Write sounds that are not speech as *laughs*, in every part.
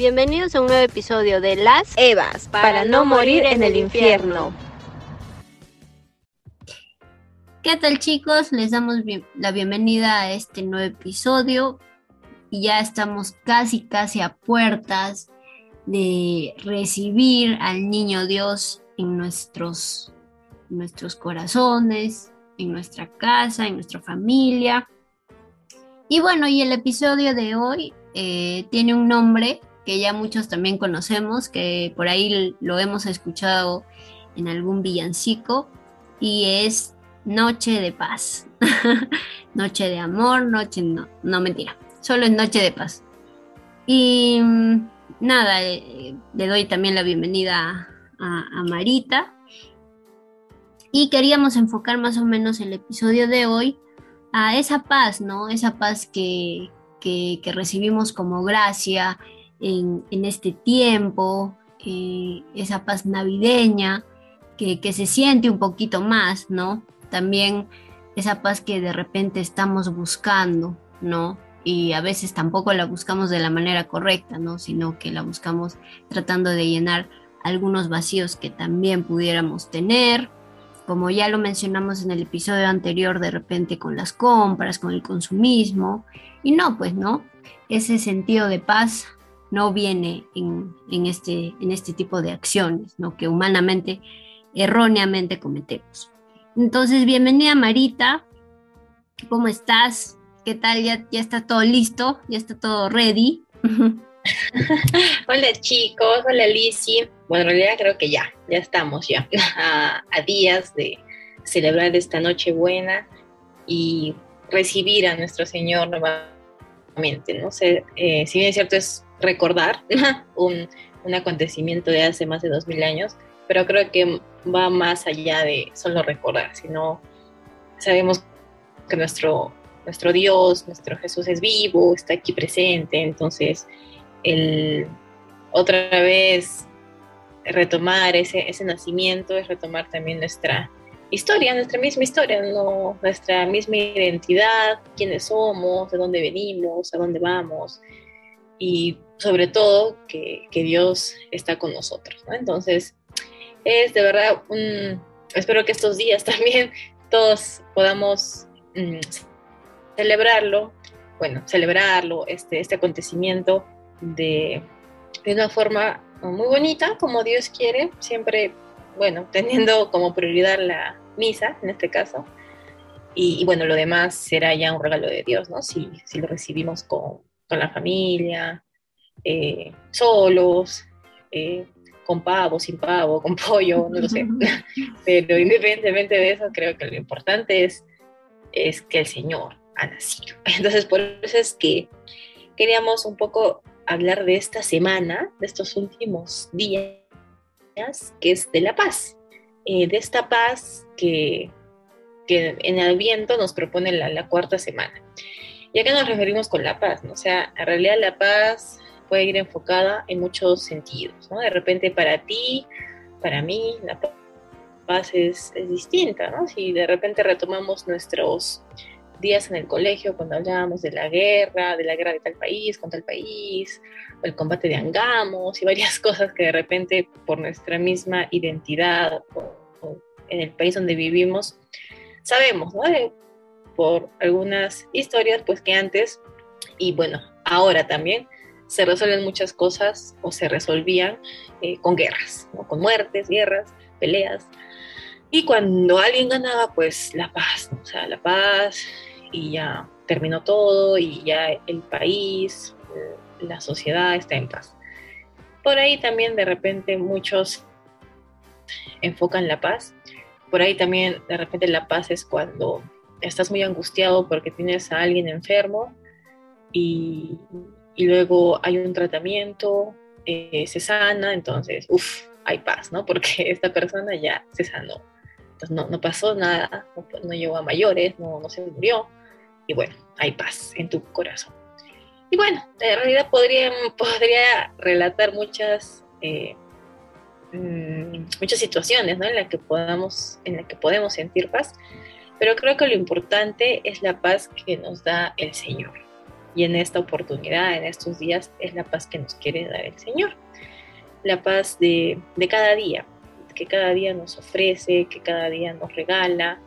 Bienvenidos a un nuevo episodio de Las Evas para, no morir en el infierno. ¿Qué tal chicos? Les damos la bienvenida a este nuevo episodio. Y ya estamos casi, casi a puertas de recibir al niño Dios en nuestros, nuestros corazones, en nuestra casa, en nuestra familia. Y bueno, y el episodio de hoy eh, tiene un nombre que ya muchos también conocemos, que por ahí lo hemos escuchado en algún villancico, y es Noche de Paz. *laughs* noche de amor, noche no, no mentira, solo es Noche de Paz. Y mm, nada, eh, le doy también la bienvenida a, Marita. Y queríamos enfocar más o menos el episodio de hoy a esa paz, ¿no? Esa paz que, que, recibimos como gracia en, este tiempo, eh, esa paz navideña que, que, se siente un poquito más, ¿no? También esa paz que de repente estamos buscando, ¿no? y a veces tampoco la buscamos de la manera correcta, ¿no? Sino que la buscamos tratando de llenar algunos vacíos que también pudiéramos tener, como ya lo mencionamos en el episodio anterior, de repente con las compras, con el consumismo, y no, pues no, ese sentido de paz no viene en, este, en este tipo de acciones, ¿no? Que humanamente, erróneamente cometemos. Entonces, bienvenida Marita, ¿cómo estás? ¿Qué tal? ¿Ya, ya está todo listo? ¿Ya está todo ready? *laughs* hola chicos, hola Lizzy. Bueno, en realidad creo que ya, ya estamos ya *laughs* a, días de celebrar esta noche buena y recibir a nuestro Señor nuevamente. No sé, eh, si bien es cierto es recordar *laughs* un, un acontecimiento de hace más de dos mil años, pero creo que va más allá de solo recordar, sino sabemos que nuestro nuestro Dios, nuestro Jesús es vivo, está aquí presente, entonces el otra vez retomar ese, ese nacimiento es retomar también nuestra historia, nuestra misma historia, nuestra misma identidad, quiénes somos, de dónde venimos, a dónde vamos y sobre todo que, que Dios está con nosotros. ¿no? Entonces es de verdad espero que estos días *laughs* también todos podamos mm, celebrarlo, bueno, celebrarlo, este, este acontecimiento de, de una forma muy bonita, como Dios quiere, siempre, bueno, teniendo como prioridad la misa, en este caso, y, bueno, lo demás será ya un regalo de Dios, ¿no? Si, si lo recibimos con, con la familia, eh, solos, eh, con pavo, sin pavo, con pollo, no lo sé. *laughs* Pero independientemente de eso, creo que lo importante es, es que el Señor nacido. *laughs* Entonces, por eso es que queríamos un poco hablar de esta semana, de estos últimos días, que es de la paz. Eh, de esta paz que, que en el viento nos propone la, cuarta semana. ¿Y a qué nos referimos con la paz? O sea, en realidad la paz puede ir enfocada en muchos sentidos. ¿no? De repente para ti, para mí, la paz es, es distinta. ¿no? Si de repente retomamos nuestros días en el colegio cuando hablábamos de la guerra, de la guerra de tal país con tal país, o el combate de Angamos y varias *laughs* cosas que de repente por nuestra misma identidad o, en el país donde vivimos sabemos, ¿no? Por algunas historias, pues que antes y bueno, ahora también se resuelven muchas cosas o se resolvían eh, con guerras, ¿no? con muertes, guerras, peleas. Y cuando alguien ganaba, pues la paz, o sea, la paz, y ya terminó todo y ya el país, la sociedad está en paz. Por ahí también de repente muchos enfocan la paz. Por ahí también de repente la paz es cuando estás muy angustiado porque tienes a alguien enfermo y, y luego hay un tratamiento, eh, se sana, entonces, uff, hay paz, ¿no? Porque *laughs* esta persona ya se sanó. Entonces no, no pasó nada, no, no, llegó a mayores, no, no se murió, y bueno, hay paz en tu corazón. Y bueno, en realidad podría, podría relatar muchas, eh, mm, muchas situaciones ¿no? en, las que podamos, en las que podemos sentir paz, pero creo que lo importante es la paz que nos da el Señor. y en esta oportunidad, en estos días, es la paz que nos quiere dar el Señor. La paz de, de cada día, que cada día nos ofrece, que cada día nos regala.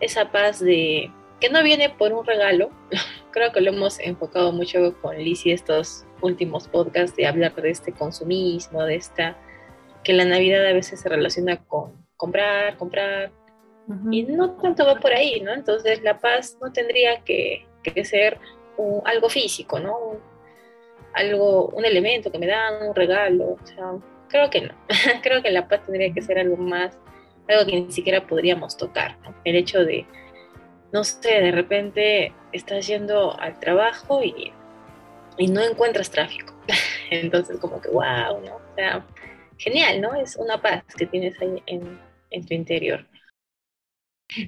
Esa paz de que no viene por un regalo. *laughs* Creo que lo hemos enfocado mucho con Lizzie estos últimos podcasts de hablar de este consumismo, de esta que la Navidad a veces se relaciona con comprar, comprar, y no tanto va por ahí, ¿no? Entonces la paz no tendría que, que ser algo físico, ¿no? algo, un elemento que me dan, un regalo, o sea, creo que no. *laughs* creo que la paz tendría que ser algo más, algo que ni siquiera podríamos tocar, ¿no? El hecho de, no sé, de repente estás yendo al trabajo y, y no encuentras tráfico. *laughs* Entonces como que, wow, ¿no? O sea, genial, ¿no? Es una paz que tienes ahí en, en tu interior.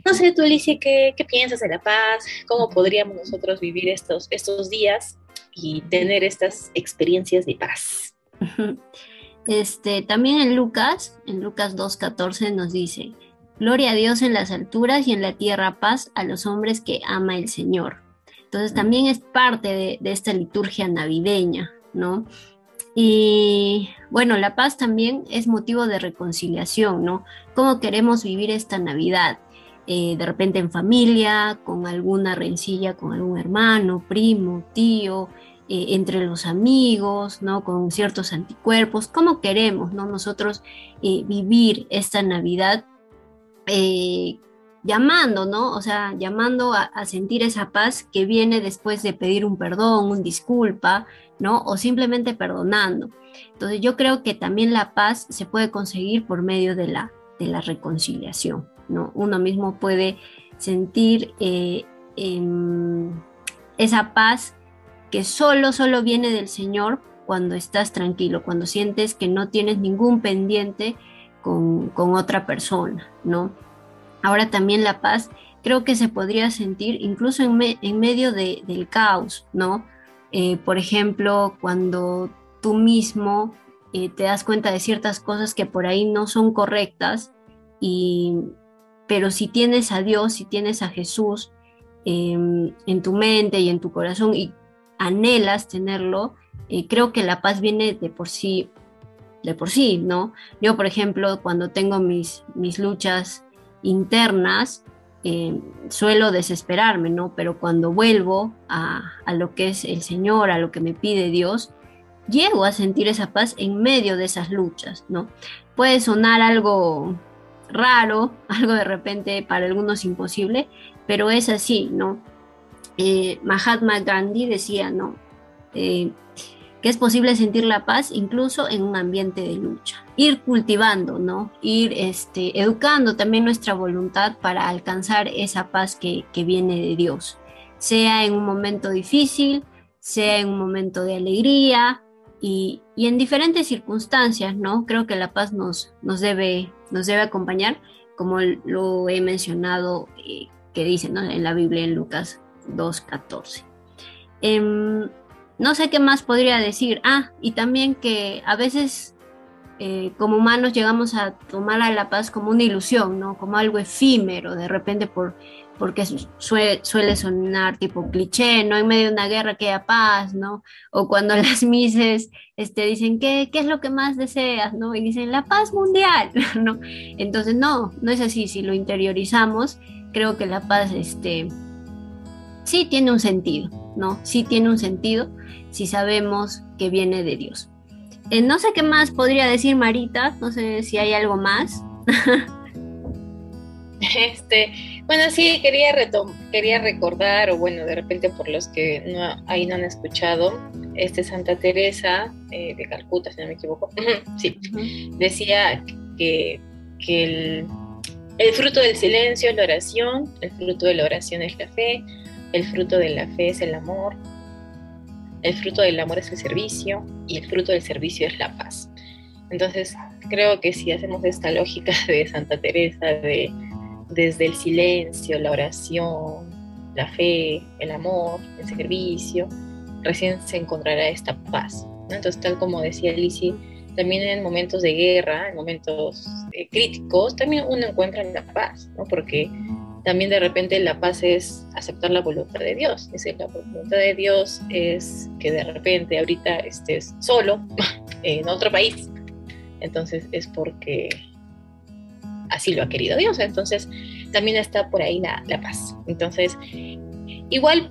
No sé, tú, Alicia, ¿qué, ¿qué, piensas de la paz? ¿Cómo podríamos nosotros vivir estos, estos días y tener estas experiencias de paz? Este, también en Lucas, en Lucas 2.14 nos dice, Gloria a Dios en las alturas y en la tierra paz a los hombres que ama el Señor. Entonces también es parte de, de esta liturgia navideña, ¿no? Y bueno, la paz también es motivo de reconciliación, ¿no? ¿Cómo queremos vivir esta Navidad? Eh, de repente en familia, con alguna rencilla con algún hermano, primo, tío, eh, entre los amigos, ¿no? Con ciertos anticuerpos, ¿cómo queremos, ¿no? Nosotros eh, vivir esta Navidad llamando, ¿no? O sea, llamando a, a, sentir esa paz que viene después de pedir un perdón, un disculpa, ¿no? O simplemente perdonando. Entonces yo creo que también la paz se puede conseguir por medio de la, de la reconciliación. ¿No? Uno mismo puede sentir eh, esa paz que solo, solo viene del Señor cuando estás tranquilo, cuando sientes que no tienes ningún pendiente con, otra persona, ¿no? Ahora también la paz creo que se podría sentir incluso en, medio del caos, ¿no? Eh, por ejemplo, cuando tú mismo eh, te das cuenta de ciertas cosas que por ahí no son correctas y, pero si tienes a Dios, si tienes a Jesús em, en tu mente y en tu corazón y anhelas tenerlo, eh, creo que la paz viene de por sí, de por sí, ¿no? Yo, por ejemplo, cuando tengo mis, mis luchas internas, em, suelo desesperarme, ¿no? Pero cuando vuelvo a, a, lo que es el Señor, a lo que me pide Dios, llego a sentir esa paz en medio de esas luchas, ¿no? Puede sonar algo raro, *laughs* algo de repente para algunos imposible, pero es así, ¿no? Eh, Mahatma Gandhi decía, ¿no? Eh, que es posible sentir la paz incluso en un ambiente de lucha. Ir cultivando, ¿no? Ir este, educando también nuestra voluntad para alcanzar esa paz que, que viene de Dios, sea en un momento difícil, sea en un momento de alegría, y, y, en diferentes circunstancias, ¿no? Creo que la paz nos, nos, debe, nos debe acompañar, como lo he mencionado, eh, que dice ¿no? en la Biblia en Lucas 2.14. Eh, no sé qué más podría decir. Ah, y también que a veces eh, como humanos llegamos a tomar a la paz como una ilusión, ¿no? Como algo efímero, de repente por porque suele, suele, sonar tipo cliché, ¿no? En medio de una guerra que haya paz, ¿no? O cuando *laughs* las mises este, dicen, ¿qué, ¿qué es lo que más deseas, ¿no? Y dicen, la paz mundial, *laughs* ¿no? Entonces, no, no es así. Si lo interiorizamos, creo que la paz, este, sí tiene un sentido, ¿no? Sí tiene un sentido si sabemos que viene de Dios. Eh, no sé qué más podría decir Marita, no sé si hay algo más. *laughs* *laughs* Este, bueno, sí, quería, quería recordar, o bueno, de repente por los que no, ahí no han escuchado, este Santa Teresa eh, de Calcuta, si no me equivoco, *laughs* sí, decía que, que el, el fruto del silencio es la oración, el fruto de la oración es la fe, el fruto de la fe es el amor, el fruto del amor es el servicio y el fruto del servicio es la paz. Entonces, creo que si hacemos esta lógica *laughs* de Santa Teresa, de desde el silencio, la oración, la fe, el amor, el servicio, recién se encontrará esta paz. Entonces, tal como decía Lizzie, también en momentos de guerra, en momentos eh, críticos, también uno encuentra la paz, ¿no? porque también de repente la paz es aceptar la voluntad de Dios. Es decir, la voluntad de Dios es que de repente ahorita estés solo *laughs* en otro país. Entonces es porque así lo ha querido Dios. Entonces también está por ahí la, paz. Entonces, igual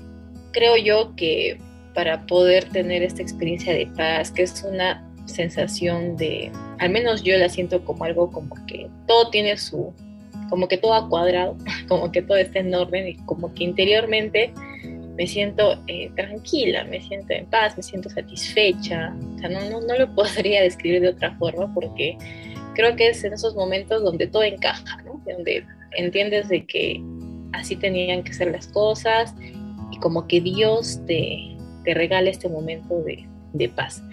creo yo que para poder tener esta experiencia de paz, que es una sensación de, al menos yo la siento como algo como que todo tiene su, como que todo ha cuadrado, *laughs* como que todo está en orden y como que interiormente me siento eh, tranquila, me siento en paz, me siento satisfecha. O sea, no, no, no, lo podría describir de otra forma porque creo que es en esos momentos donde todo encaja, ¿no? Donde entiendes de que así tenían que ser las cosas y como que Dios te, te regala este momento de, de paz.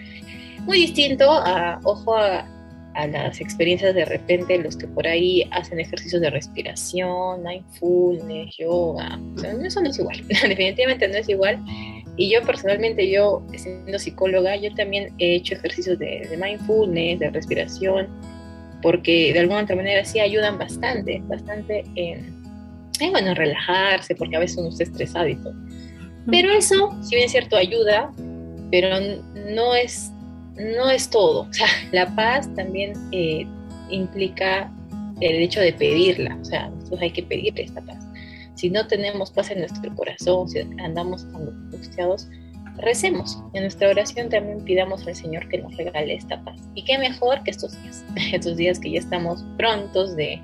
Muy distinto a, ojo, a, a las experiencias de repente, los que por ahí hacen ejercicios de respiración, mindfulness, yoga, eso no es igual, *laughs* definitivamente no es igual. Y yo personalmente, yo siendo psicóloga, yo también he hecho ejercicios de, de mindfulness, de respiración, porque de alguna otra manera sí ayudan bastante, bastante en, en bueno, relajarse, porque a veces uno está estresado y todo. Pero eso, si bien es cierto, ayuda, pero no es no es todo. O sea, *laughs* la paz también eh, implica el hecho de pedirla. O sea, nosotros hay que pedir esta paz. Si no tenemos paz en nuestro corazón, si andamos angustiados, recemos. En nuestra oración también pidamos al Señor que nos regale esta paz. Y qué mejor que estos días, *laughs* estos días que ya estamos prontos de,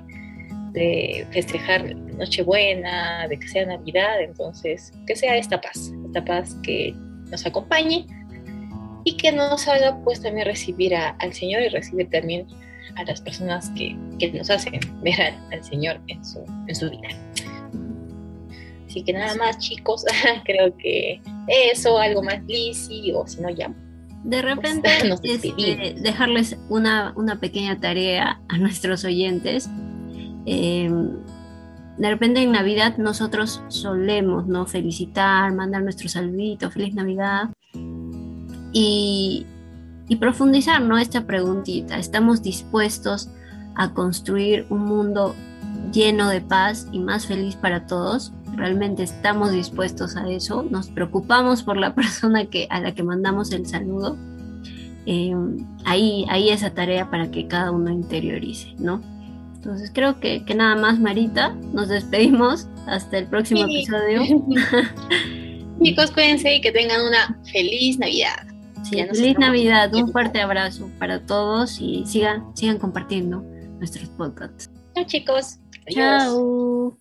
de festejar Nochebuena, de que sea Navidad, entonces que sea esta paz, esta paz que nos acompañe y que nos haga pues también recibir al Señor y recibir también a las personas que, que nos hacen ver al, Señor en su, en su vida. Así que nada más chicos, *laughs* creo que eso, algo más Lizzy o si no ya. De pues, repente *laughs* este, dejarles una, una, pequeña tarea a nuestros oyentes. Em, de repente en Navidad nosotros solemos no felicitar, mandar nuestro saludito, feliz Navidad y, profundizar ¿no? esta preguntita. ¿Estamos dispuestos a construir un mundo lleno de paz y más feliz para todos? ¿Realmente estamos dispuestos a eso? ¿Nos preocupamos por la *laughs* persona que, a la que mandamos el saludo? Eh, ahí, ahí esa tarea para que cada uno interiorice, ¿no? Entonces creo que, nada más, Marita, nos despedimos hasta el próximo episodio. *laughs* *laughs* Chicos, cuídense y que tengan una feliz Navidad feliz Navidad, un fuerte abrazo para todos y sigan, sigan compartiendo nuestros podcasts. Chao chicos. Chao.